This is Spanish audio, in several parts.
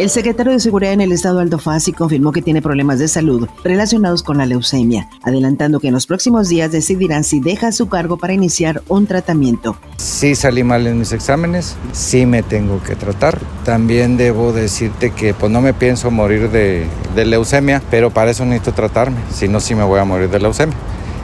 El secretario de Seguridad en el Estado, Aldo Fassi, confirmó que tiene problemas de salud relacionados con la leucemia, adelantando que en los próximos días decidirán si deja su cargo para iniciar un tratamiento. Sí salí mal en mis exámenes, sí me tengo que tratar. También debo decirte que pues no me pienso morir de, de leucemia, pero para eso necesito tratarme, si no sí me voy a morir de leucemia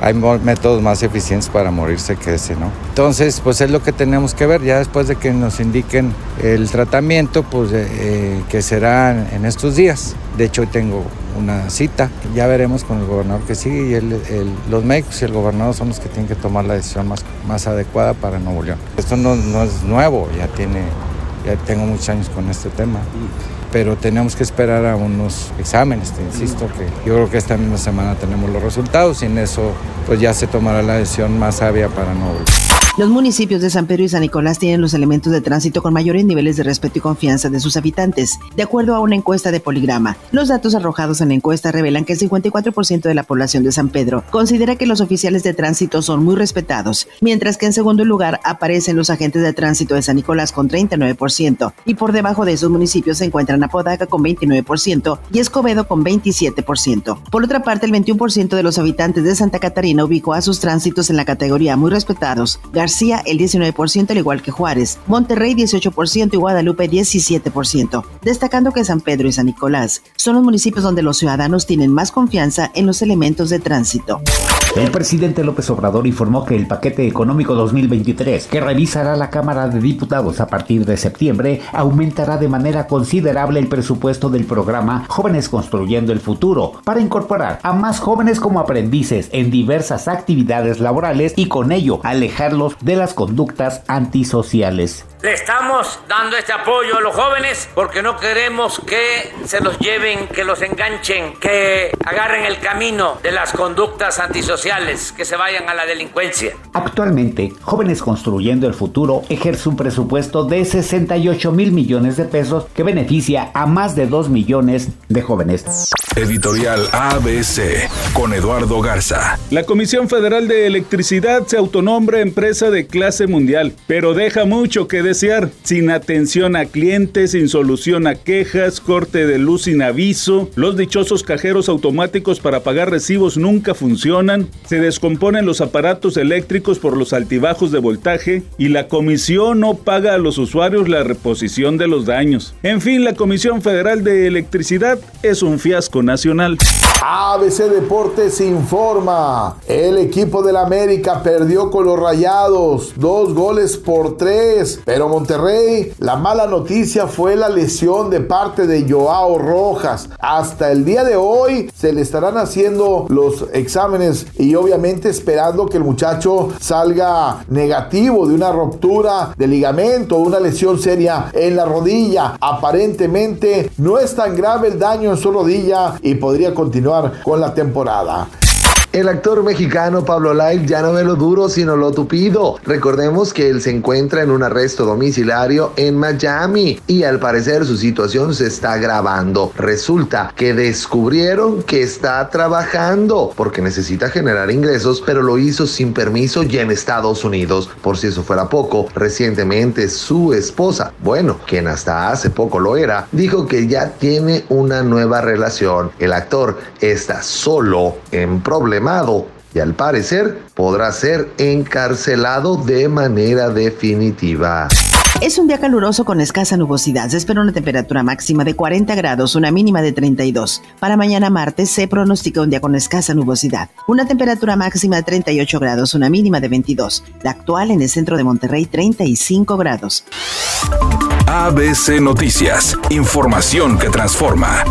hay métodos más eficientes para morirse que ese, ¿no? Entonces, pues es lo que tenemos que ver, ya después de que nos indiquen el tratamiento, pues eh, eh, que será en estos días. De hecho, hoy tengo una cita, ya veremos con el gobernador que sigue y el, los médicos y el gobernador son los que tienen que tomar la decisión más, más adecuada para Nuevo León. Esto no, no es nuevo, ya tiene, ya tengo muchos años con este tema pero tenemos que esperar a unos exámenes, te insisto que yo creo que esta misma semana tenemos los resultados y en eso pues ya se tomará la decisión más sabia para no los municipios de San Pedro y San Nicolás tienen los elementos de tránsito con mayores niveles de respeto y confianza de sus habitantes, de acuerdo a una encuesta de Poligrama. Los datos arrojados en la encuesta revelan que el 54% de la población de San Pedro considera que los oficiales de tránsito son muy respetados, mientras que en segundo lugar aparecen los agentes de tránsito de San Nicolás con 39%, y por debajo de esos municipios se encuentran Apodaca con 29% y Escobedo con 27%. Por otra parte, el 21% de los habitantes de Santa Catarina ubicó a sus tránsitos en la categoría muy respetados, García el 19%, al igual que Juárez, Monterrey 18% y Guadalupe 17%, destacando que San Pedro y San Nicolás son los municipios donde los ciudadanos tienen más confianza en los elementos de tránsito. El presidente López Obrador informó que el paquete económico 2023 que revisará la Cámara de Diputados a partir de septiembre aumentará de manera considerable el presupuesto del programa Jóvenes Construyendo el Futuro para incorporar a más jóvenes como aprendices en diversas actividades laborales y con ello alejarlos de las conductas antisociales. Le estamos dando este apoyo a los jóvenes porque no queremos que se los lleven, que los enganchen, que agarren el camino de las conductas antisociales, que se vayan a la delincuencia. Actualmente, Jóvenes Construyendo el Futuro ejerce un presupuesto de 68 mil millones de pesos que beneficia a más de 2 millones de jóvenes. Editorial ABC con Eduardo Garza. La Comisión Federal de Electricidad se autonombra empresa de clase mundial, pero deja mucho que sin atención a clientes, sin solución a quejas, corte de luz sin aviso, los dichosos cajeros automáticos para pagar recibos nunca funcionan, se descomponen los aparatos eléctricos por los altibajos de voltaje y la comisión no paga a los usuarios la reposición de los daños. En fin, la Comisión Federal de Electricidad es un fiasco nacional. ABC Deportes informa. El equipo del América perdió con los Rayados. Dos goles por tres. Pero Monterrey, la mala noticia fue la lesión de parte de Joao Rojas. Hasta el día de hoy se le estarán haciendo los exámenes y obviamente esperando que el muchacho salga negativo de una ruptura de ligamento una lesión seria en la rodilla. Aparentemente no es tan grave el daño en su rodilla y podría continuar con la temporada. El actor mexicano Pablo Live ya no ve lo duro sino lo tupido. Recordemos que él se encuentra en un arresto domiciliario en Miami y al parecer su situación se está agravando. Resulta que descubrieron que está trabajando porque necesita generar ingresos, pero lo hizo sin permiso y en Estados Unidos. Por si eso fuera poco, recientemente su esposa, bueno, quien hasta hace poco lo era, dijo que ya tiene una nueva relación. El actor está solo en problemas y al parecer podrá ser encarcelado de manera definitiva. Es un día caluroso con escasa nubosidad. Se espera una temperatura máxima de 40 grados, una mínima de 32. Para mañana martes se pronostica un día con escasa nubosidad. Una temperatura máxima de 38 grados, una mínima de 22. La actual en el centro de Monterrey, 35 grados. ABC Noticias. Información que transforma.